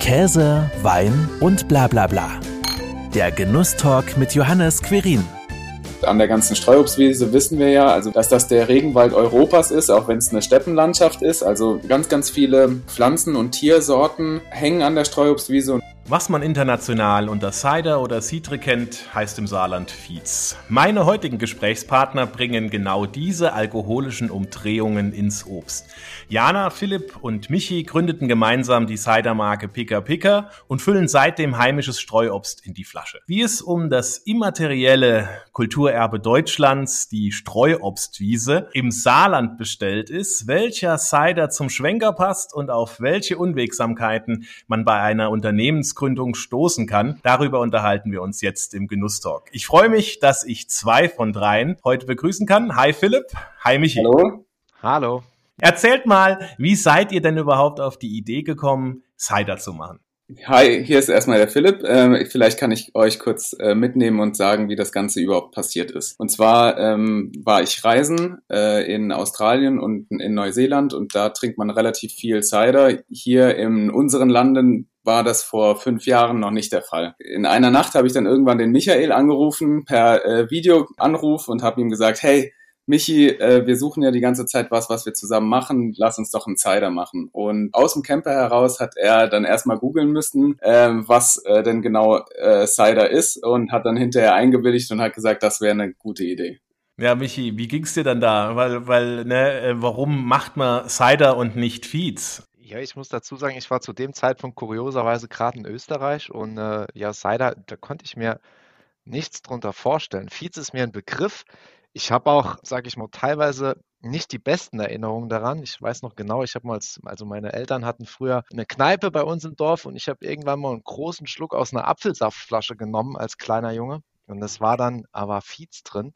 Käse, Wein und bla bla bla. Der Genusstalk mit Johannes Querin. An der ganzen Streuobstwiese wissen wir ja, also dass das der Regenwald Europas ist, auch wenn es eine Steppenlandschaft ist. Also ganz, ganz viele Pflanzen- und Tiersorten hängen an der Streuobstwiese. Was man international unter Cider oder Citre kennt, heißt im Saarland Fietz. Meine heutigen Gesprächspartner bringen genau diese alkoholischen Umdrehungen ins Obst. Jana, Philipp und Michi gründeten gemeinsam die Cidermarke Pika Pika und füllen seitdem heimisches Streuobst in die Flasche. Wie es um das immaterielle Kulturerbe Deutschlands, die Streuobstwiese, im Saarland bestellt ist, welcher Cider zum Schwenker passt und auf welche Unwegsamkeiten man bei einer Unternehmens Betriebsgründung stoßen kann. Darüber unterhalten wir uns jetzt im Genusstalk. Ich freue mich, dass ich zwei von dreien heute begrüßen kann. Hi Philipp, hi Michi. Hallo. Hallo. Erzählt mal, wie seid ihr denn überhaupt auf die Idee gekommen, Cider zu machen? Hi, hier ist erstmal der Philipp. Ähm, vielleicht kann ich euch kurz äh, mitnehmen und sagen, wie das Ganze überhaupt passiert ist. Und zwar ähm, war ich reisen äh, in Australien und in Neuseeland und da trinkt man relativ viel Cider. Hier in unseren Landen war das vor fünf Jahren noch nicht der Fall. In einer Nacht habe ich dann irgendwann den Michael angerufen per äh, Videoanruf und habe ihm gesagt, hey, Michi, äh, wir suchen ja die ganze Zeit was, was wir zusammen machen. Lass uns doch einen Cider machen. Und aus dem Camper heraus hat er dann erstmal googeln müssen, äh, was äh, denn genau äh, Cider ist und hat dann hinterher eingewilligt und hat gesagt, das wäre eine gute Idee. Ja, Michi, wie ging's dir dann da? Weil, weil, ne, äh, warum macht man Cider und nicht Feeds? Ja, ich muss dazu sagen, ich war zu dem Zeitpunkt kurioserweise gerade in Österreich und äh, ja, Cider, da konnte ich mir nichts drunter vorstellen. Fietz ist mir ein Begriff. Ich habe auch, sage ich mal, teilweise nicht die besten Erinnerungen daran. Ich weiß noch genau, ich habe mal, also meine Eltern hatten früher eine Kneipe bei uns im Dorf und ich habe irgendwann mal einen großen Schluck aus einer Apfelsaftflasche genommen als kleiner Junge und das war dann aber Fietz drin.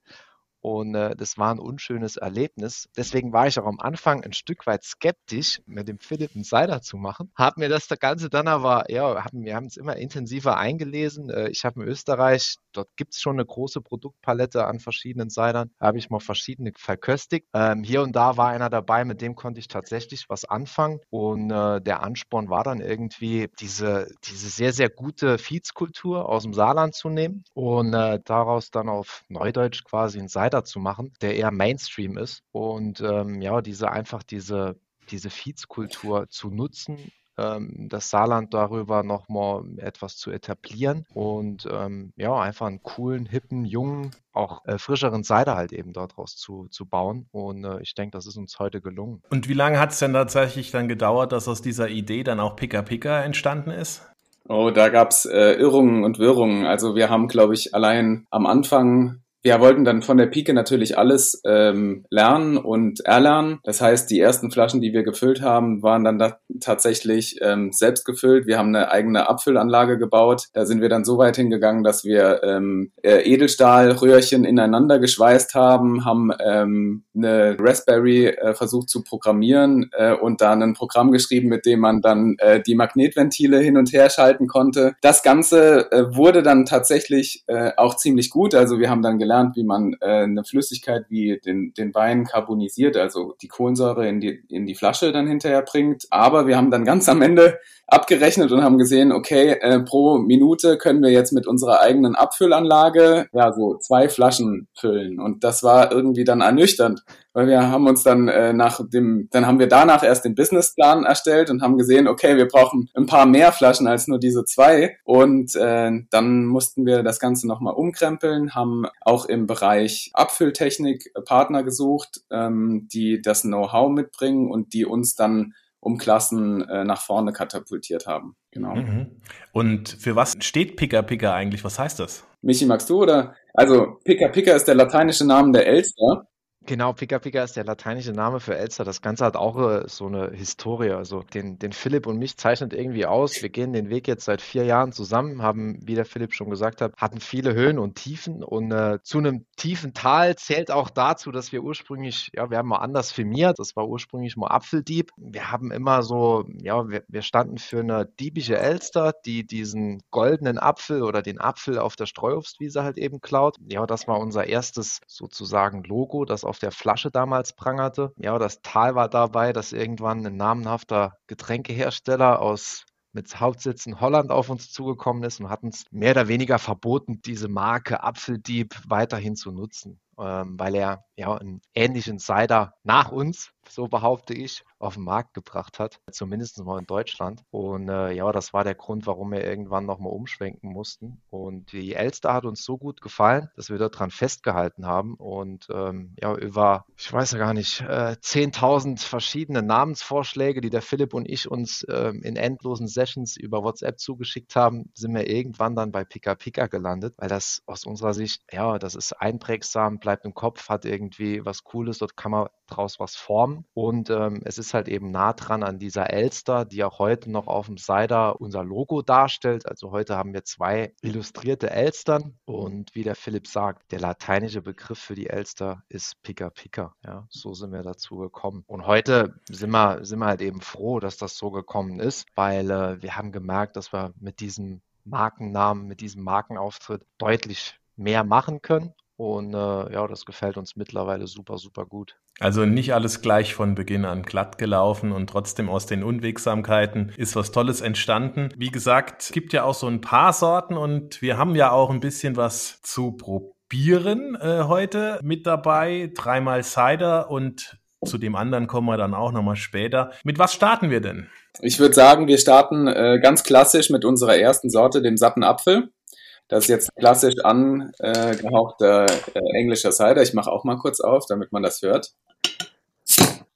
Und äh, das war ein unschönes Erlebnis. Deswegen war ich auch am Anfang ein Stück weit skeptisch, mit dem Philipp einen Cider zu machen. Hab mir das Ganze dann aber, ja, hab, wir haben es immer intensiver eingelesen. Äh, ich habe in Österreich, dort gibt es schon eine große Produktpalette an verschiedenen Cidern. Habe ich mal verschiedene verköstigt. Ähm, hier und da war einer dabei, mit dem konnte ich tatsächlich was anfangen. Und äh, der Ansporn war dann irgendwie, diese, diese sehr, sehr gute Viehskultur aus dem Saarland zu nehmen und äh, daraus dann auf Neudeutsch quasi einen Cider breiter zu machen, der eher Mainstream ist und ähm, ja, diese einfach diese, diese Feeds-Kultur zu nutzen, ähm, das Saarland darüber nochmal etwas zu etablieren und ähm, ja, einfach einen coolen, hippen, jungen, auch äh, frischeren Cider halt eben daraus zu, zu bauen. Und äh, ich denke, das ist uns heute gelungen. Und wie lange hat es denn tatsächlich dann gedauert, dass aus dieser Idee dann auch Pika Pika entstanden ist? Oh, da gab's äh, Irrungen und Wirrungen. Also wir haben, glaube ich, allein am Anfang wir wollten dann von der Pike natürlich alles ähm, lernen und erlernen. Das heißt, die ersten Flaschen, die wir gefüllt haben, waren dann da tatsächlich ähm, selbst gefüllt. Wir haben eine eigene Abfüllanlage gebaut. Da sind wir dann so weit hingegangen, dass wir ähm, äh, Edelstahlröhrchen ineinander geschweißt haben, haben ähm, eine Raspberry äh, versucht zu programmieren äh, und dann ein Programm geschrieben, mit dem man dann äh, die Magnetventile hin und her schalten konnte. Das Ganze äh, wurde dann tatsächlich äh, auch ziemlich gut. Also wir haben dann gelernt, gelernt, wie man äh, eine Flüssigkeit wie den, den Wein carbonisiert, also die Kohlensäure in die, in die Flasche dann hinterher bringt. Aber wir haben dann ganz am Ende abgerechnet und haben gesehen, okay, äh, pro Minute können wir jetzt mit unserer eigenen Abfüllanlage ja so zwei Flaschen füllen. Und das war irgendwie dann ernüchternd, weil wir haben uns dann äh, nach dem, dann haben wir danach erst den Businessplan erstellt und haben gesehen, okay, wir brauchen ein paar mehr Flaschen als nur diese zwei. Und äh, dann mussten wir das Ganze nochmal umkrempeln, haben auch im Bereich Abfülltechnik Partner gesucht, ähm, die das Know-how mitbringen und die uns dann um Klassen äh, nach vorne katapultiert haben. Genau. Mhm. Und für was steht Pika Pika eigentlich? Was heißt das? Michi, magst du oder? Also Pika Pika ist der lateinische Name der Elster Genau, Pika Pika ist der lateinische Name für Elster. Das Ganze hat auch äh, so eine Historie. Also den, den Philipp und mich zeichnet irgendwie aus. Wir gehen den Weg jetzt seit vier Jahren zusammen, haben, wie der Philipp schon gesagt hat, hatten viele Höhen und Tiefen. Und äh, zu einem tiefen Tal zählt auch dazu, dass wir ursprünglich, ja, wir haben mal anders firmiert. Das war ursprünglich mal Apfeldieb. Wir haben immer so, ja, wir, wir standen für eine diebische Elster, die diesen goldenen Apfel oder den Apfel auf der Streuobstwiese halt eben klaut. Ja, das war unser erstes sozusagen Logo, das auf auf der Flasche damals prangerte. Ja, das Tal war dabei, dass irgendwann ein namenhafter Getränkehersteller aus mit Hauptsitz in Holland auf uns zugekommen ist und hat uns mehr oder weniger verboten, diese Marke Apfeldieb weiterhin zu nutzen ähm, weil er ja einen ähnlichen Cider nach uns, so behaupte ich, auf den Markt gebracht hat, zumindest mal in Deutschland. Und äh, ja, das war der Grund, warum wir irgendwann nochmal umschwenken mussten. Und die Elster hat uns so gut gefallen, dass wir daran festgehalten haben und ähm, ja, über, ich weiß ja gar nicht, äh, 10.000 verschiedene Namensvorschläge, die der Philipp und ich uns ähm, in endlosen Sessions über WhatsApp zugeschickt haben, sind wir irgendwann dann bei Pika Pika gelandet, weil das aus unserer Sicht, ja, das ist einprägsam, bleibt im Kopf, hat irgendwie was Cooles, dort kann man draus was formen. Und ähm, es ist halt eben nah dran an dieser Elster, die auch heute noch auf dem Cider unser Logo darstellt. Also heute haben wir zwei illustrierte Elstern. Und wie der Philipp sagt, der lateinische Begriff für die Elster ist Pika Pika. Ja, so sind wir dazu gekommen. Und heute sind wir, sind wir halt eben froh, dass das so gekommen ist, weil äh, wir haben gemerkt, dass wir mit diesem Markennamen, mit diesem Markenauftritt deutlich mehr machen können und äh, ja, das gefällt uns mittlerweile super, super gut. Also nicht alles gleich von Beginn an glatt gelaufen und trotzdem aus den Unwegsamkeiten ist was Tolles entstanden. Wie gesagt, es gibt ja auch so ein paar Sorten und wir haben ja auch ein bisschen was zu probieren äh, heute mit dabei. Dreimal Cider und zu dem anderen kommen wir dann auch nochmal später. Mit was starten wir denn? Ich würde sagen, wir starten äh, ganz klassisch mit unserer ersten Sorte, dem satten Apfel. Das ist jetzt klassisch angehauchter äh, englischer Cider. Ich mache auch mal kurz auf, damit man das hört.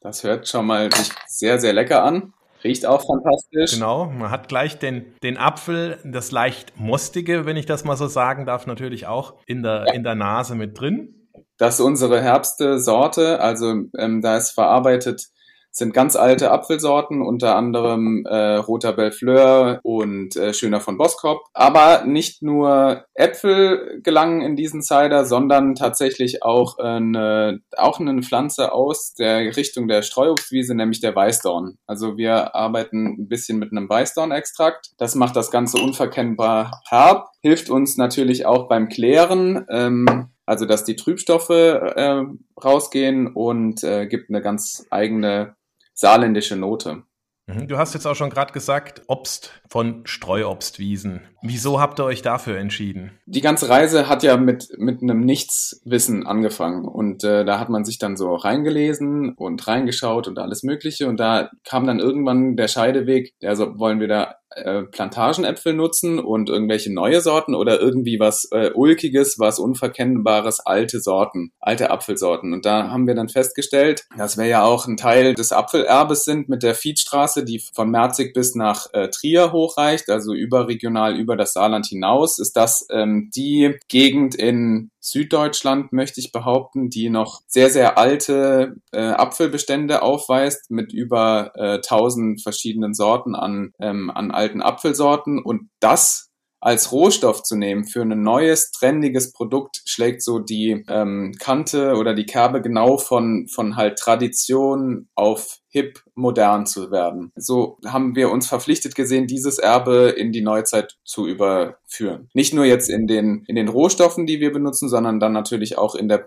Das hört schon mal sich sehr, sehr lecker an. Riecht auch fantastisch. Genau, man hat gleich den, den Apfel, das leicht mostige, wenn ich das mal so sagen darf, natürlich auch in der, ja. in der Nase mit drin. Das ist unsere herbste Sorte, also ähm, da ist verarbeitet sind ganz alte Apfelsorten, unter anderem äh, Roter Bellefleur und äh, Schöner von Boskop. Aber nicht nur Äpfel gelangen in diesen Cider, sondern tatsächlich auch eine, auch eine Pflanze aus der Richtung der Streuobstwiese, nämlich der Weißdorn. Also wir arbeiten ein bisschen mit einem Weißdornextrakt. Das macht das Ganze unverkennbar herb, hilft uns natürlich auch beim Klären. Ähm, also dass die Trübstoffe äh, rausgehen und äh, gibt eine ganz eigene saarländische Note. Mhm. Du hast jetzt auch schon gerade gesagt, Obst von Streuobstwiesen. Wieso habt ihr euch dafür entschieden? Die ganze Reise hat ja mit, mit einem Nichtswissen angefangen. Und äh, da hat man sich dann so reingelesen und reingeschaut und alles Mögliche. Und da kam dann irgendwann der Scheideweg, also wollen wir da äh, Plantagenäpfel nutzen und irgendwelche neue Sorten oder irgendwie was äh, Ulkiges, was Unverkennbares, alte Sorten, alte Apfelsorten. Und da haben wir dann festgestellt, dass wir ja auch ein Teil des Apfelerbes sind mit der Fiedstraße, die von Merzig bis nach äh, Trier hochreicht, also überregional über das Saarland hinaus, ist das ähm, die Gegend in Süddeutschland, möchte ich behaupten, die noch sehr, sehr alte äh, Apfelbestände aufweist mit über äh, 1000 verschiedenen Sorten an, ähm, an alten Apfelsorten. Und das als Rohstoff zu nehmen für ein neues, trendiges Produkt schlägt so die ähm, Kante oder die Kerbe genau von, von halt Tradition auf hip modern zu werden. So haben wir uns verpflichtet gesehen, dieses Erbe in die Neuzeit zu überführen. Nicht nur jetzt in den, in den Rohstoffen, die wir benutzen, sondern dann natürlich auch in der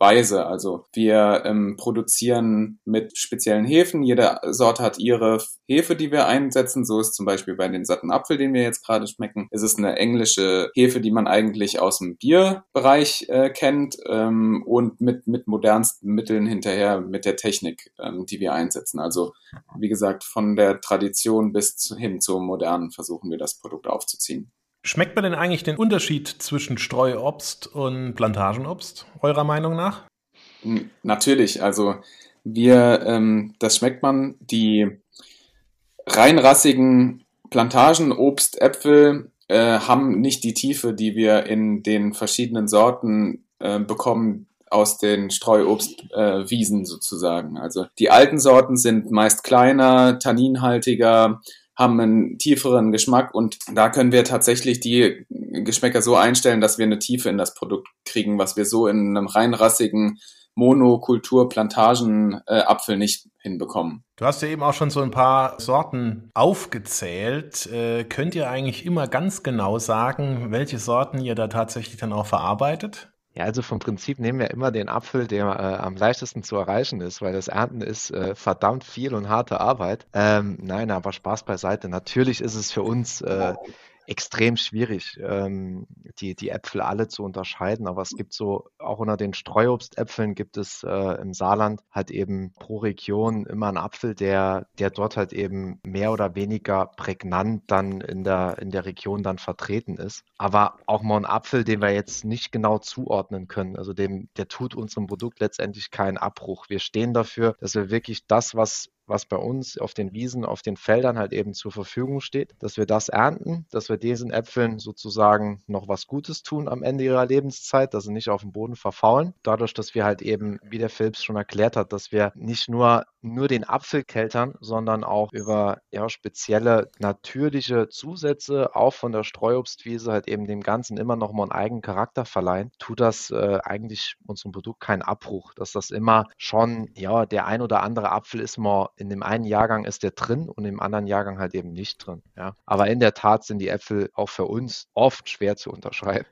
Produktionsweise. Also wir ähm, produzieren mit speziellen Hefen. Jede Sorte hat ihre Hefe, die wir einsetzen. So ist zum Beispiel bei den satten Apfel, den wir jetzt gerade schmecken. Es ist eine englische Hefe, die man eigentlich aus dem Bierbereich äh, kennt ähm, und mit, mit modernsten Mitteln hinterher mit der Technik. Äh, ähm, die wir einsetzen. Also wie gesagt, von der Tradition bis hin zum Modernen versuchen wir das Produkt aufzuziehen. Schmeckt man denn eigentlich den Unterschied zwischen Streuobst und Plantagenobst, eurer Meinung nach? Natürlich, also wir, ähm, das schmeckt man, die reinrassigen Plantagenobstäpfel äh, haben nicht die Tiefe, die wir in den verschiedenen Sorten äh, bekommen, aus den Streuobstwiesen äh, sozusagen. Also die alten Sorten sind meist kleiner, tanninhaltiger, haben einen tieferen Geschmack und da können wir tatsächlich die Geschmäcker so einstellen, dass wir eine Tiefe in das Produkt kriegen, was wir so in einem reinrassigen Monokultur-Plantagen-Apfel äh, nicht hinbekommen. Du hast ja eben auch schon so ein paar Sorten aufgezählt. Äh, könnt ihr eigentlich immer ganz genau sagen, welche Sorten ihr da tatsächlich dann auch verarbeitet? Ja, also vom Prinzip nehmen wir immer den Apfel, der äh, am leichtesten zu erreichen ist, weil das Ernten ist äh, verdammt viel und harte Arbeit. Ähm, nein, aber Spaß beiseite. Natürlich ist es für uns äh, extrem schwierig, ähm, die, die Äpfel alle zu unterscheiden. Aber es gibt so, auch unter den Streuobstäpfeln gibt es äh, im Saarland halt eben pro Region immer einen Apfel, der, der dort halt eben mehr oder weniger prägnant dann in der, in der Region dann vertreten ist. Aber auch mal ein Apfel, den wir jetzt nicht genau zuordnen können. Also dem, der tut unserem Produkt letztendlich keinen Abbruch. Wir stehen dafür, dass wir wirklich das, was was bei uns auf den Wiesen, auf den Feldern halt eben zur Verfügung steht, dass wir das ernten, dass wir diesen Äpfeln sozusagen noch was Gutes tun am Ende ihrer Lebenszeit, dass sie nicht auf dem Boden verfaulen. Dadurch, dass wir halt eben, wie der Philips schon erklärt hat, dass wir nicht nur nur den Apfel keltern, sondern auch über ja, spezielle natürliche Zusätze, auch von der Streuobstwiese, halt eben dem Ganzen immer noch mal einen eigenen Charakter verleihen, tut das äh, eigentlich unserem Produkt keinen Abbruch, dass das immer schon, ja, der ein oder andere Apfel ist mal in dem einen Jahrgang ist der drin und im anderen Jahrgang halt eben nicht drin. Ja. Aber in der Tat sind die Äpfel auch für uns oft schwer zu unterscheiden.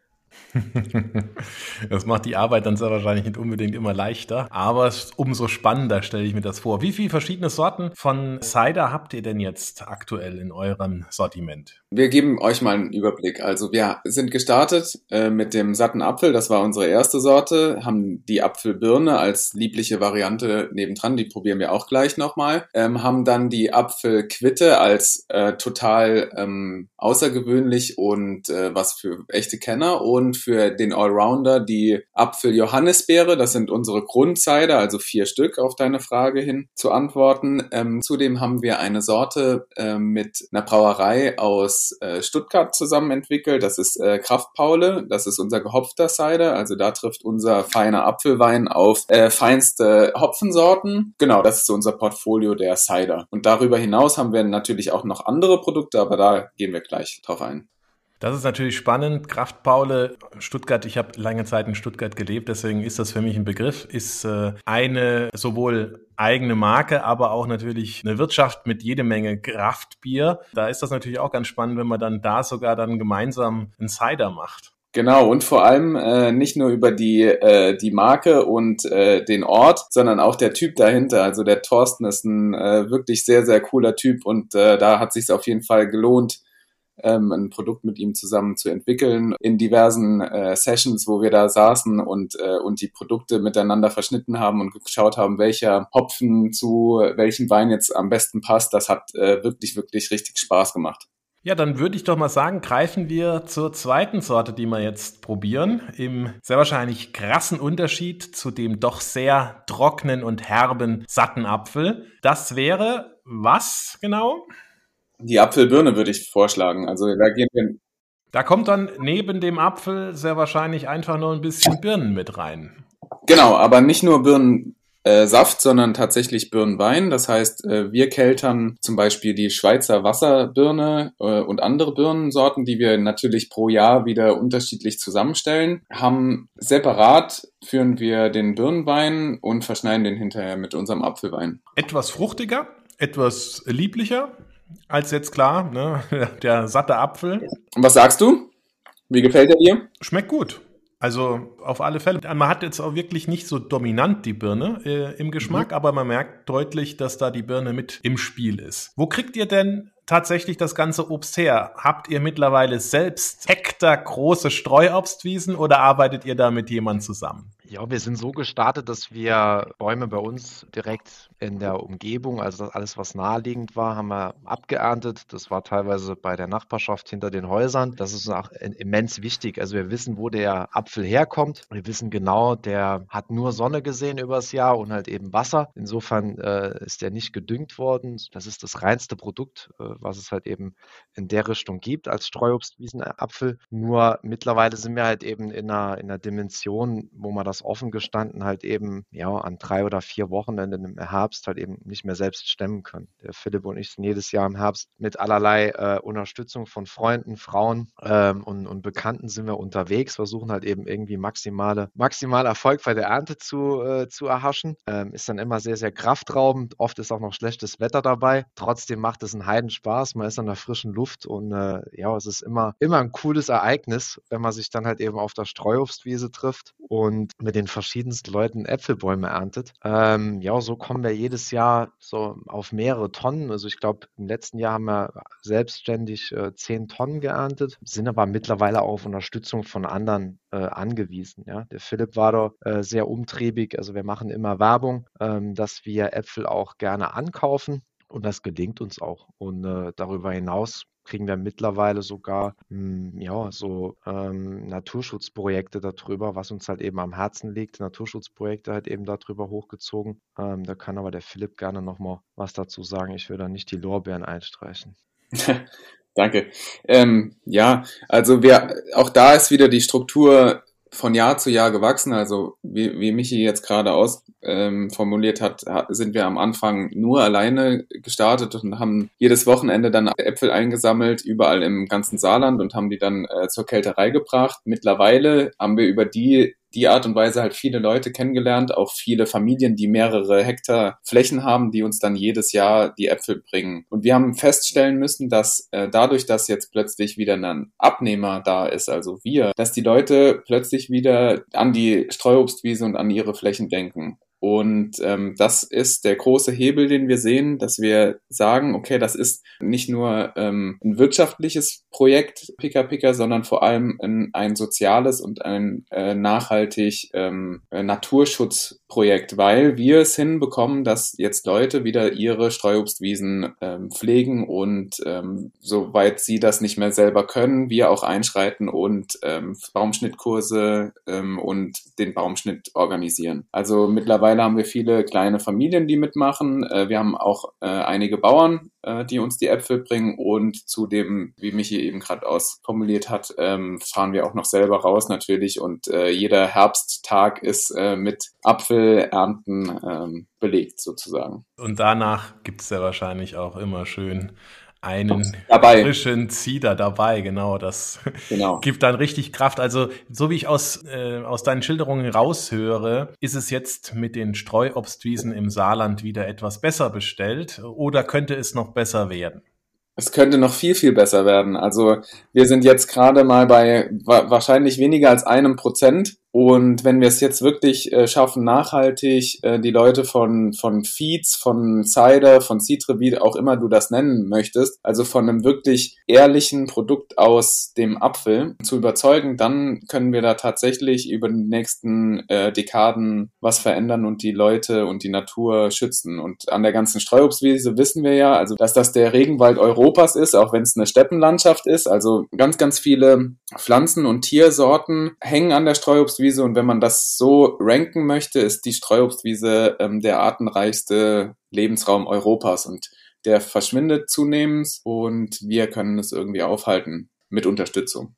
Das macht die Arbeit dann sehr wahrscheinlich nicht unbedingt immer leichter, aber umso spannender stelle ich mir das vor. Wie viele verschiedene Sorten von Cider habt ihr denn jetzt aktuell in eurem Sortiment? Wir geben euch mal einen Überblick. Also wir sind gestartet äh, mit dem satten Apfel, das war unsere erste Sorte, haben die Apfelbirne als liebliche Variante nebendran, die probieren wir auch gleich nochmal, ähm, haben dann die Apfelquitte als äh, total ähm, außergewöhnlich und äh, was für echte Kenner und und für den Allrounder die Apfel-Johannisbeere. Das sind unsere Grundcider, also vier Stück auf deine Frage hin zu antworten. Ähm, zudem haben wir eine Sorte äh, mit einer Brauerei aus äh, Stuttgart zusammen entwickelt. Das ist äh, Kraftpaule. Das ist unser gehopfter Cider. Also da trifft unser feiner Apfelwein auf äh, feinste Hopfensorten. Genau, das ist unser Portfolio der Cider. Und darüber hinaus haben wir natürlich auch noch andere Produkte, aber da gehen wir gleich drauf ein. Das ist natürlich spannend. Kraft Paule, Stuttgart, ich habe lange Zeit in Stuttgart gelebt, deswegen ist das für mich ein Begriff, ist äh, eine sowohl eigene Marke, aber auch natürlich eine Wirtschaft mit jede Menge Kraftbier. Da ist das natürlich auch ganz spannend, wenn man dann da sogar dann gemeinsam einen Cider macht. Genau, und vor allem äh, nicht nur über die, äh, die Marke und äh, den Ort, sondern auch der Typ dahinter. Also der Thorsten ist ein äh, wirklich sehr, sehr cooler Typ und äh, da hat sich auf jeden Fall gelohnt, ähm, ein Produkt mit ihm zusammen zu entwickeln. In diversen äh, Sessions, wo wir da saßen und, äh, und die Produkte miteinander verschnitten haben und geschaut haben, welcher Hopfen zu welchem Wein jetzt am besten passt, das hat äh, wirklich, wirklich richtig Spaß gemacht. Ja, dann würde ich doch mal sagen, greifen wir zur zweiten Sorte, die wir jetzt probieren. Im sehr wahrscheinlich krassen Unterschied zu dem doch sehr trockenen und herben satten Apfel. Das wäre was genau? Die Apfelbirne würde ich vorschlagen. Also da gehen wir. Da kommt dann neben dem Apfel sehr wahrscheinlich einfach nur ein bisschen Birnen mit rein. Genau, aber nicht nur Birnensaft, äh, sondern tatsächlich Birnenwein. Das heißt, äh, wir keltern zum Beispiel die Schweizer Wasserbirne äh, und andere Birnensorten, die wir natürlich pro Jahr wieder unterschiedlich zusammenstellen. Haben separat führen wir den Birnenwein und verschneiden den hinterher mit unserem Apfelwein. Etwas fruchtiger, etwas lieblicher als jetzt klar, ne? der satte Apfel. Und was sagst du? Wie gefällt er dir? Schmeckt gut. Also auf alle Fälle. Man hat jetzt auch wirklich nicht so dominant die Birne äh, im Geschmack, mhm. aber man merkt deutlich, dass da die Birne mit im Spiel ist. Wo kriegt ihr denn tatsächlich das ganze Obst her? Habt ihr mittlerweile selbst Hektar große Streuobstwiesen oder arbeitet ihr da mit jemandem zusammen? Ja, wir sind so gestartet, dass wir Bäume bei uns direkt in der Umgebung, also alles, was naheliegend war, haben wir abgeerntet. Das war teilweise bei der Nachbarschaft hinter den Häusern. Das ist auch immens wichtig. Also wir wissen, wo der Apfel herkommt. Wir wissen genau, der hat nur Sonne gesehen übers Jahr und halt eben Wasser. Insofern äh, ist der nicht gedüngt worden. Das ist das reinste Produkt, äh, was es halt eben in der Richtung gibt als Streuobstwiesenapfel. Nur mittlerweile sind wir halt eben in einer, in einer Dimension, wo man das das offen gestanden halt eben ja an drei oder vier Wochenenden im Herbst halt eben nicht mehr selbst stemmen können. Der Philipp und ich sind jedes Jahr im Herbst mit allerlei äh, Unterstützung von Freunden, Frauen ähm, und, und Bekannten sind wir unterwegs, versuchen halt eben irgendwie maximale, maximal Erfolg bei der Ernte zu, äh, zu erhaschen. Ähm, ist dann immer sehr, sehr kraftraubend. Oft ist auch noch schlechtes Wetter dabei. Trotzdem macht es einen Heidenspaß. Man ist an der frischen Luft und äh, ja, es ist immer, immer ein cooles Ereignis, wenn man sich dann halt eben auf der Streuobstwiese trifft und mit den verschiedensten Leuten Äpfelbäume erntet. Ähm, ja, so kommen wir jedes Jahr so auf mehrere Tonnen. Also ich glaube, im letzten Jahr haben wir selbstständig äh, zehn Tonnen geerntet, sind aber mittlerweile auch auf Unterstützung von anderen äh, angewiesen. Ja. Der Philipp war da äh, sehr umtriebig. Also wir machen immer Werbung, ähm, dass wir Äpfel auch gerne ankaufen. Und das gelingt uns auch. Und äh, darüber hinaus kriegen wir mittlerweile sogar mh, hm, ja, so ähm, Naturschutzprojekte darüber, was uns halt eben am Herzen liegt. Naturschutzprojekte halt eben darüber hochgezogen. Ähm, da kann aber der Philipp gerne nochmal was dazu sagen. Ich will da nicht die Lorbeeren einstreichen. Danke. Ähm, ja, also wir, auch da ist wieder die Struktur von Jahr zu Jahr gewachsen. Also wie, wie Michi jetzt gerade aus ähm, formuliert hat, sind wir am Anfang nur alleine gestartet und haben jedes Wochenende dann Äpfel eingesammelt, überall im ganzen Saarland und haben die dann äh, zur Kälterei gebracht. Mittlerweile haben wir über die die Art und Weise halt viele Leute kennengelernt, auch viele Familien, die mehrere Hektar Flächen haben, die uns dann jedes Jahr die Äpfel bringen. Und wir haben feststellen müssen, dass äh, dadurch, dass jetzt plötzlich wieder ein Abnehmer da ist, also wir, dass die Leute plötzlich wieder an die Streuobstwiese und an ihre Flächen denken. Und ähm, das ist der große Hebel, den wir sehen, dass wir sagen, okay, das ist nicht nur ähm, ein wirtschaftliches Projekt Pika Pika, sondern vor allem ein, ein soziales und ein äh, nachhaltig ähm, äh, Naturschutzprojekt, weil wir es hinbekommen, dass jetzt Leute wieder ihre Streuobstwiesen ähm, pflegen und ähm, soweit sie das nicht mehr selber können, wir auch einschreiten und ähm, Baumschnittkurse ähm, und den Baumschnitt organisieren. Also mittlerweile Mittlerweile haben wir viele kleine Familien, die mitmachen. Äh, wir haben auch äh, einige Bauern, äh, die uns die Äpfel bringen und zudem, wie Michi eben gerade ausformuliert hat, ähm, fahren wir auch noch selber raus natürlich und jeder Herbsttag ist mit Apfelernten ähm, belegt sozusagen. Und danach gibt es ja wahrscheinlich auch immer schön einen dabei. frischen Zieder dabei, genau. Das genau. gibt dann richtig Kraft. Also, so wie ich aus, äh, aus deinen Schilderungen raushöre, ist es jetzt mit den Streuobstwiesen im Saarland wieder etwas besser bestellt oder könnte es noch besser werden? Es könnte noch viel, viel besser werden. Also wir sind jetzt gerade mal bei wahrscheinlich weniger als einem Prozent und wenn wir es jetzt wirklich äh, schaffen, nachhaltig äh, die Leute von, von Feeds, von Cider, von Citre, wie auch immer du das nennen möchtest, also von einem wirklich ehrlichen Produkt aus dem Apfel zu überzeugen, dann können wir da tatsächlich über die nächsten äh, Dekaden was verändern und die Leute und die Natur schützen. Und an der ganzen Streuobstwiese wissen wir ja, also dass das der Regenwald Europas ist, auch wenn es eine Steppenlandschaft ist. Also ganz, ganz viele Pflanzen- und Tiersorten hängen an der Streuobstwiese Streuobstwiese und wenn man das so ranken möchte, ist die Streuobstwiese ähm, der artenreichste Lebensraum Europas und der verschwindet zunehmend und wir können es irgendwie aufhalten mit Unterstützung.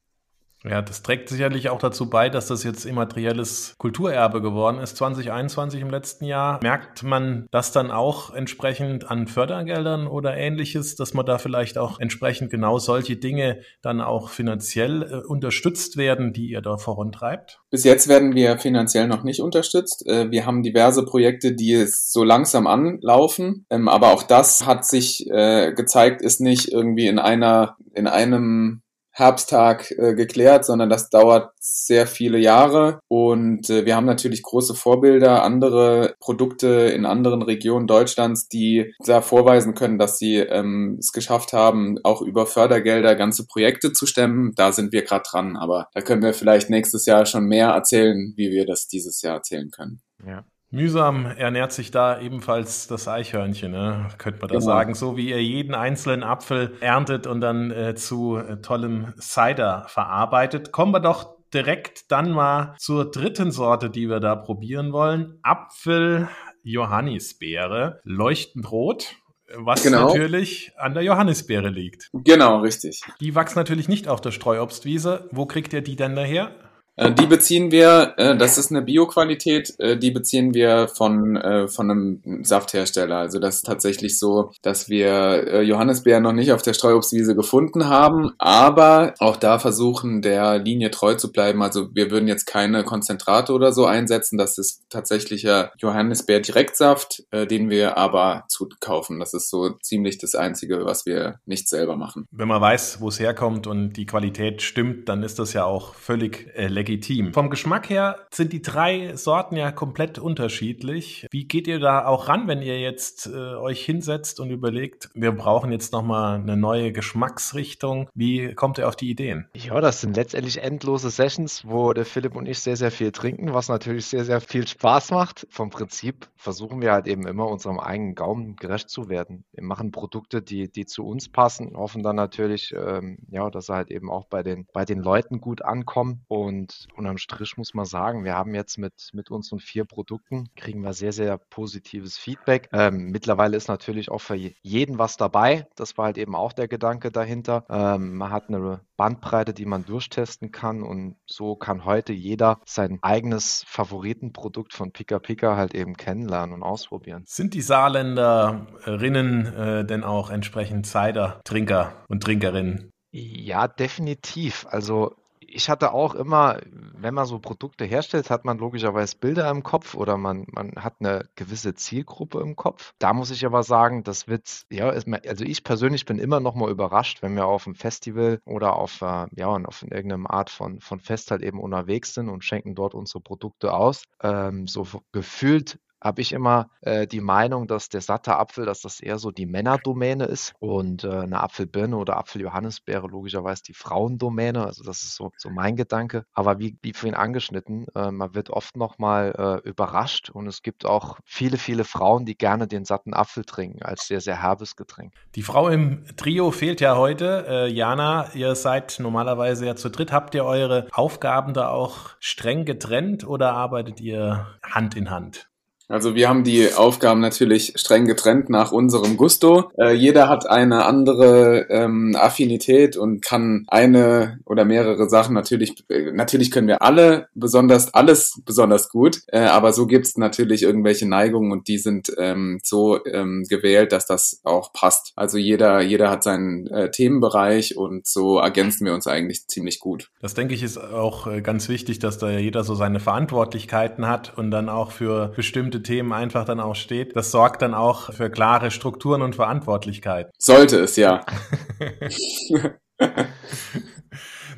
Ja, das trägt sicherlich auch dazu bei, dass das jetzt immaterielles Kulturerbe geworden ist, 2021 im letzten Jahr. Merkt man das dann auch entsprechend an Fördergeldern oder ähnliches, dass man da vielleicht auch entsprechend genau solche Dinge dann auch finanziell äh, unterstützt werden, die ihr da vorantreibt? Bis jetzt werden wir finanziell noch nicht unterstützt. Äh, wir haben diverse Projekte, die so langsam anlaufen, ähm, aber auch das hat sich äh, gezeigt, ist nicht irgendwie in einer, in einem Herbsttag äh, geklärt, sondern das dauert sehr viele Jahre. Und äh, wir haben natürlich große Vorbilder, andere Produkte in anderen Regionen Deutschlands, die da vorweisen können, dass sie ähm, es geschafft haben, auch über Fördergelder ganze Projekte zu stemmen. Da sind wir gerade dran, aber da können wir vielleicht nächstes Jahr schon mehr erzählen, wie wir das dieses Jahr erzählen können. Ja. Mühsam ernährt sich da ebenfalls das Eichhörnchen, ne? könnte man da genau. sagen. So wie ihr jeden einzelnen Apfel erntet und dann äh, zu äh, tollem Cider verarbeitet. Kommen wir doch direkt dann mal zur dritten Sorte, die wir da probieren wollen. Apfel Johannisbeere, leuchtend rot was genau. natürlich an der Johannisbeere liegt. Genau, richtig. Die wachsen natürlich nicht auf der Streuobstwiese. Wo kriegt ihr die denn daher? Äh, die beziehen wir, äh, das ist eine Bioqualität, äh, die beziehen wir von, äh, von einem Safthersteller. Also das ist tatsächlich so, dass wir äh, Johannisbeeren noch nicht auf der Streuobstwiese gefunden haben, aber auch da versuchen, der Linie treu zu bleiben. Also wir würden jetzt keine Konzentrate oder so einsetzen. Das ist tatsächlicher Johannisbeer-Direktsaft, äh, den wir aber zukaufen. Das ist so ziemlich das Einzige, was wir nicht selber machen. Wenn man weiß, wo es herkommt und die Qualität stimmt, dann ist das ja auch völlig äh, legitim legitim. Vom Geschmack her sind die drei Sorten ja komplett unterschiedlich. Wie geht ihr da auch ran, wenn ihr jetzt äh, euch hinsetzt und überlegt, wir brauchen jetzt nochmal eine neue Geschmacksrichtung? Wie kommt ihr auf die Ideen? Ja, das sind letztendlich endlose Sessions, wo der Philipp und ich sehr, sehr viel trinken, was natürlich sehr, sehr viel Spaß macht. Vom Prinzip versuchen wir halt eben immer unserem eigenen Gaumen gerecht zu werden. Wir machen Produkte, die, die zu uns passen, hoffen dann natürlich, ähm, ja, dass sie halt eben auch bei den, bei den Leuten gut ankommen. Und unterm Strich muss man sagen, wir haben jetzt mit, mit unseren vier Produkten, kriegen wir sehr, sehr positives Feedback. Ähm, mittlerweile ist natürlich auch für jeden was dabei. Das war halt eben auch der Gedanke dahinter. Ähm, man hat eine Bandbreite, die man durchtesten kann und so kann heute jeder sein eigenes Favoritenprodukt von Pika Pika halt eben kennenlernen und ausprobieren. Sind die Saarländerinnen äh, denn auch entsprechend Cider-Trinker und Trinkerinnen? Ja, definitiv. Also ich hatte auch immer, wenn man so Produkte herstellt, hat man logischerweise Bilder im Kopf oder man, man hat eine gewisse Zielgruppe im Kopf. Da muss ich aber sagen, das wird, ja, also ich persönlich bin immer noch mal überrascht, wenn wir auf einem Festival oder auf, äh, ja, auf irgendeiner Art von, von Fest halt eben unterwegs sind und schenken dort unsere Produkte aus. Ähm, so gefühlt habe ich immer äh, die Meinung, dass der satte Apfel, dass das eher so die Männerdomäne ist und äh, eine Apfelbirne oder Apfeljohannisbeere logischerweise die Frauendomäne. Also das ist so, so mein Gedanke. Aber wie, wie vorhin angeschnitten, äh, man wird oft nochmal äh, überrascht und es gibt auch viele, viele Frauen, die gerne den satten Apfel trinken als sehr, sehr herbes Getränk. Die Frau im Trio fehlt ja heute. Äh, Jana, ihr seid normalerweise ja zu dritt. Habt ihr eure Aufgaben da auch streng getrennt oder arbeitet ihr Hand in Hand? Also wir haben die Aufgaben natürlich streng getrennt nach unserem Gusto. Äh, jeder hat eine andere ähm, Affinität und kann eine oder mehrere Sachen natürlich, natürlich können wir alle besonders, alles besonders gut, äh, aber so gibt's natürlich irgendwelche Neigungen und die sind ähm, so ähm, gewählt, dass das auch passt. Also jeder, jeder hat seinen äh, Themenbereich und so ergänzen wir uns eigentlich ziemlich gut. Das denke ich ist auch äh, ganz wichtig, dass da jeder so seine Verantwortlichkeiten hat und dann auch für bestimmte Themen einfach dann auch steht. Das sorgt dann auch für klare Strukturen und Verantwortlichkeit. Sollte es, ja.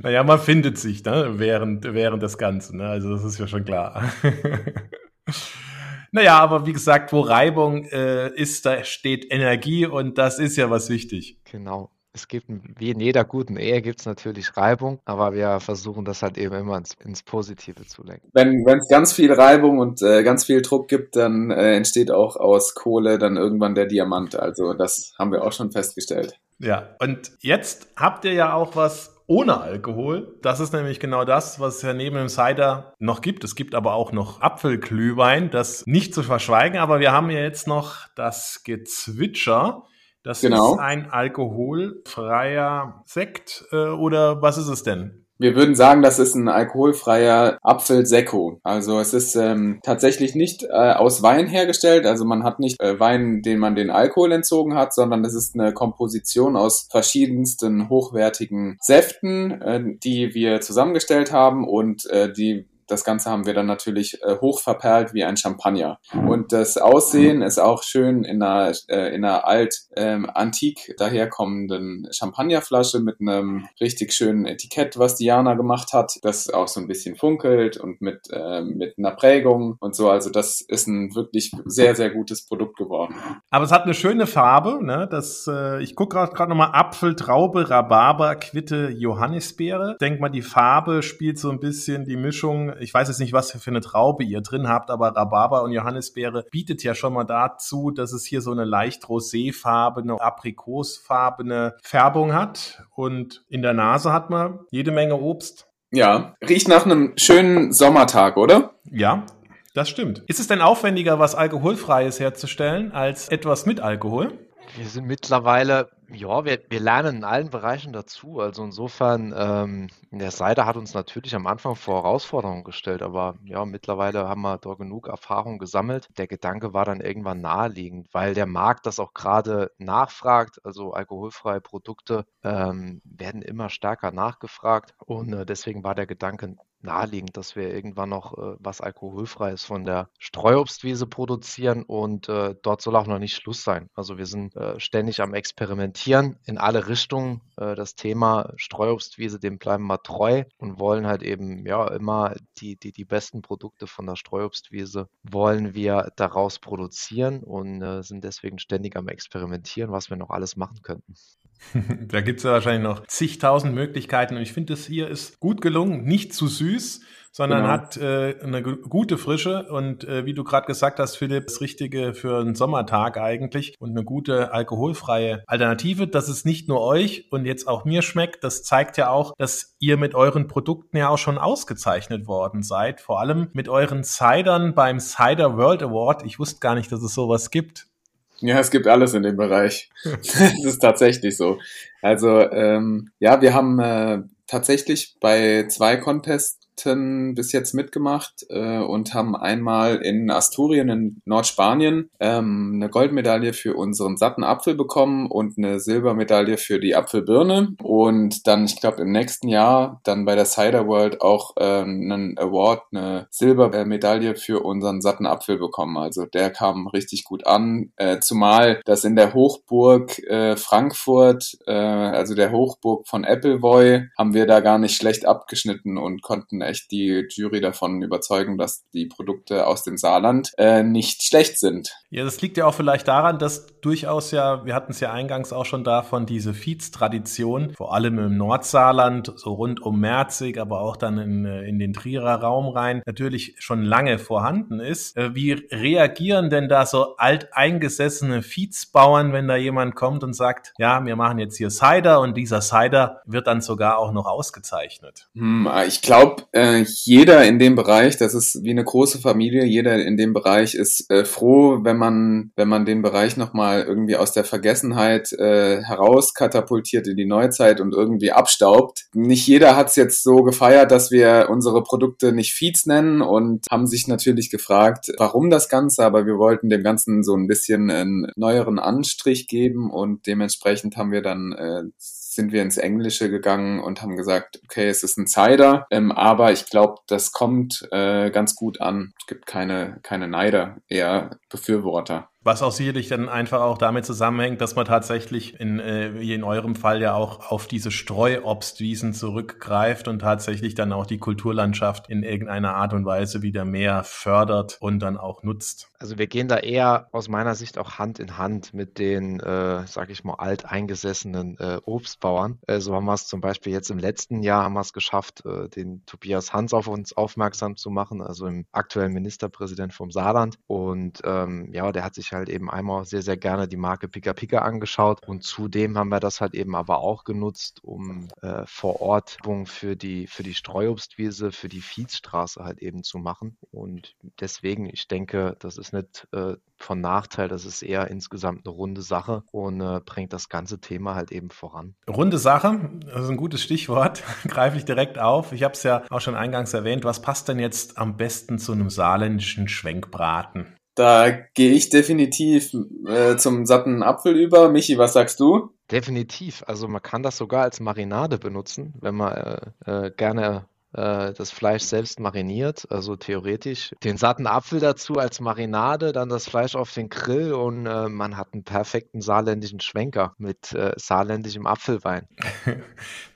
naja, man findet sich ne, während, während des Ganzen. Ne? Also das ist ja schon klar. naja, aber wie gesagt, wo Reibung äh, ist, da steht Energie und das ist ja was wichtig. Genau es gibt, wie in jeder guten Ehe gibt es natürlich Reibung, aber wir versuchen das halt eben immer ins, ins Positive zu lenken. Wenn es ganz viel Reibung und äh, ganz viel Druck gibt, dann äh, entsteht auch aus Kohle dann irgendwann der Diamant. Also das haben wir auch schon festgestellt. Ja, und jetzt habt ihr ja auch was ohne Alkohol. Das ist nämlich genau das, was es ja neben dem Cider noch gibt. Es gibt aber auch noch Apfelglühwein, das nicht zu verschweigen. Aber wir haben ja jetzt noch das Gezwitscher. Das genau. ist ein alkoholfreier Sekt äh, oder was ist es denn? Wir würden sagen, das ist ein alkoholfreier Apfelsekko. Also es ist ähm, tatsächlich nicht äh, aus Wein hergestellt. Also man hat nicht äh, Wein, den man den Alkohol entzogen hat, sondern es ist eine Komposition aus verschiedensten hochwertigen Säften, äh, die wir zusammengestellt haben und äh, die das Ganze haben wir dann natürlich äh, hoch verperlt wie ein Champagner. Und das Aussehen ist auch schön in einer, äh, in einer alt ähm, antik daherkommenden Champagnerflasche mit einem richtig schönen Etikett, was Diana gemacht hat, das auch so ein bisschen funkelt und mit, äh, mit einer Prägung und so. Also das ist ein wirklich sehr, sehr gutes Produkt geworden. Aber es hat eine schöne Farbe. Ne? Das, äh, ich gucke gerade nochmal Apfel, Traube, Rhabarber, Quitte, Johannisbeere. Denk mal, die Farbe spielt so ein bisschen die Mischung ich weiß jetzt nicht, was für eine Traube ihr drin habt, aber Rhabarber und Johannisbeere bietet ja schon mal dazu, dass es hier so eine leicht roséfarbene, aprikosfarbene Färbung hat. Und in der Nase hat man jede Menge Obst. Ja, riecht nach einem schönen Sommertag, oder? Ja, das stimmt. Ist es denn aufwendiger, was Alkoholfreies herzustellen, als etwas mit Alkohol? Wir sind mittlerweile ja, wir, wir lernen in allen Bereichen dazu. Also insofern, ähm, der Seite hat uns natürlich am Anfang vor Herausforderungen gestellt, aber ja, mittlerweile haben wir da genug Erfahrung gesammelt. Der Gedanke war dann irgendwann naheliegend, weil der Markt das auch gerade nachfragt. Also alkoholfreie Produkte ähm, werden immer stärker nachgefragt und äh, deswegen war der Gedanke naheliegend, dass wir irgendwann noch äh, was alkoholfreies von der Streuobstwiese produzieren und äh, dort soll auch noch nicht Schluss sein. Also wir sind äh, ständig am Experimentieren in alle Richtungen. Äh, das Thema Streuobstwiese, dem bleiben wir treu und wollen halt eben ja immer die, die, die besten Produkte von der Streuobstwiese wollen wir daraus produzieren und äh, sind deswegen ständig am Experimentieren, was wir noch alles machen könnten. da gibt es ja wahrscheinlich noch zigtausend Möglichkeiten und ich finde, das hier ist gut gelungen, nicht zu süß, sondern genau. hat äh, eine gute Frische und äh, wie du gerade gesagt hast, Philipp, das Richtige für einen Sommertag eigentlich und eine gute alkoholfreie Alternative, dass es nicht nur euch und jetzt auch mir schmeckt, das zeigt ja auch, dass ihr mit euren Produkten ja auch schon ausgezeichnet worden seid, vor allem mit euren Cidern beim Cider World Award. Ich wusste gar nicht, dass es sowas gibt. Ja, es gibt alles in dem Bereich. das ist tatsächlich so. Also ähm, ja, wir haben äh, tatsächlich bei zwei Contests Projekten bis jetzt mitgemacht äh, und haben einmal in Asturien in Nordspanien ähm, eine Goldmedaille für unseren satten Apfel bekommen und eine Silbermedaille für die Apfelbirne und dann, ich glaube, im nächsten Jahr dann bei der Cider World auch äh, einen Award, eine Silbermedaille für unseren satten Apfel bekommen. Also der kam richtig gut an, äh, zumal das in der Hochburg äh, Frankfurt, äh, also der Hochburg von Appleboy, haben wir da gar nicht schlecht abgeschnitten und konnten echt die Jury davon überzeugen, dass die Produkte aus dem Saarland äh, nicht schlecht sind. Ja, das liegt ja auch vielleicht daran, dass durchaus ja, wir hatten es ja eingangs auch schon davon, diese Feeds-Tradition, vor allem im Nordsaarland, so rund um Merzig, aber auch dann in, äh, in den Trierer Raum rein, natürlich schon lange vorhanden ist. Äh, wie reagieren denn da so alteingesessene Feeds-Bauern, wenn da jemand kommt und sagt, ja, wir machen jetzt hier Cider und dieser Cider wird dann sogar auch noch ausgezeichnet? Hm, ich glaube, äh, jeder in dem Bereich, das ist wie eine große Familie, jeder in dem Bereich ist äh, froh, wenn man, wenn man den Bereich nochmal irgendwie aus der Vergessenheit äh, herauskatapultiert in die Neuzeit und irgendwie abstaubt. Nicht jeder hat es jetzt so gefeiert, dass wir unsere Produkte nicht Feeds nennen und haben sich natürlich gefragt, warum das Ganze, aber wir wollten dem Ganzen so ein bisschen einen neueren Anstrich geben und dementsprechend haben wir dann äh, sind wir ins Englische gegangen und haben gesagt, okay, es ist ein Cider, ähm, aber ich glaube, das kommt äh, ganz gut an. Es gibt keine, keine Neider, eher Befürworter. Was auch sicherlich dann einfach auch damit zusammenhängt, dass man tatsächlich in, äh, wie in eurem Fall ja auch auf diese Streuobstwiesen zurückgreift und tatsächlich dann auch die Kulturlandschaft in irgendeiner Art und Weise wieder mehr fördert und dann auch nutzt. Also wir gehen da eher aus meiner Sicht auch Hand in Hand mit den, äh, sag ich mal, alteingesessenen äh, Obstbauern. Äh, so haben wir es zum Beispiel jetzt im letzten Jahr haben wir es geschafft, äh, den Tobias Hans auf uns aufmerksam zu machen, also im aktuellen Ministerpräsident vom Saarland. Und ähm, ja, der hat sich halt eben einmal sehr, sehr gerne die Marke Pika Pika angeschaut und zudem haben wir das halt eben aber auch genutzt, um äh, vor Ort für die, für die Streuobstwiese, für die Viehstraße halt eben zu machen. Und deswegen, ich denke, das ist nicht äh, von Nachteil, das ist eher insgesamt eine runde Sache und äh, bringt das ganze Thema halt eben voran. Runde Sache, das ist ein gutes Stichwort, greife ich direkt auf. Ich habe es ja auch schon eingangs erwähnt. Was passt denn jetzt am besten zu einem saarländischen Schwenkbraten? Da gehe ich definitiv äh, zum satten Apfel über. Michi, was sagst du? Definitiv. Also man kann das sogar als Marinade benutzen, wenn man äh, äh, gerne äh, das Fleisch selbst mariniert, also theoretisch den satten Apfel dazu als Marinade, dann das Fleisch auf den Grill und äh, man hat einen perfekten saarländischen Schwenker mit äh, saarländischem Apfelwein.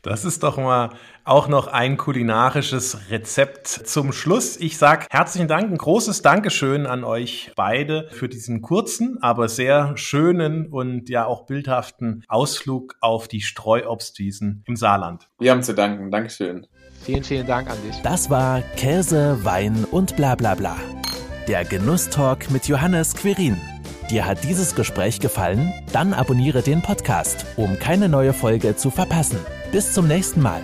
Das ist doch mal auch noch ein kulinarisches Rezept zum Schluss. Ich sage herzlichen Dank, ein großes Dankeschön an euch beide für diesen kurzen, aber sehr schönen und ja auch bildhaften Ausflug auf die Streuobstwiesen im Saarland. Wir haben zu danken. Dankeschön. Vielen, vielen Dank an dich. Das war Käse, Wein und bla bla bla. Der Genusstalk mit Johannes Querin. Dir hat dieses Gespräch gefallen? Dann abonniere den Podcast, um keine neue Folge zu verpassen. Bis zum nächsten Mal.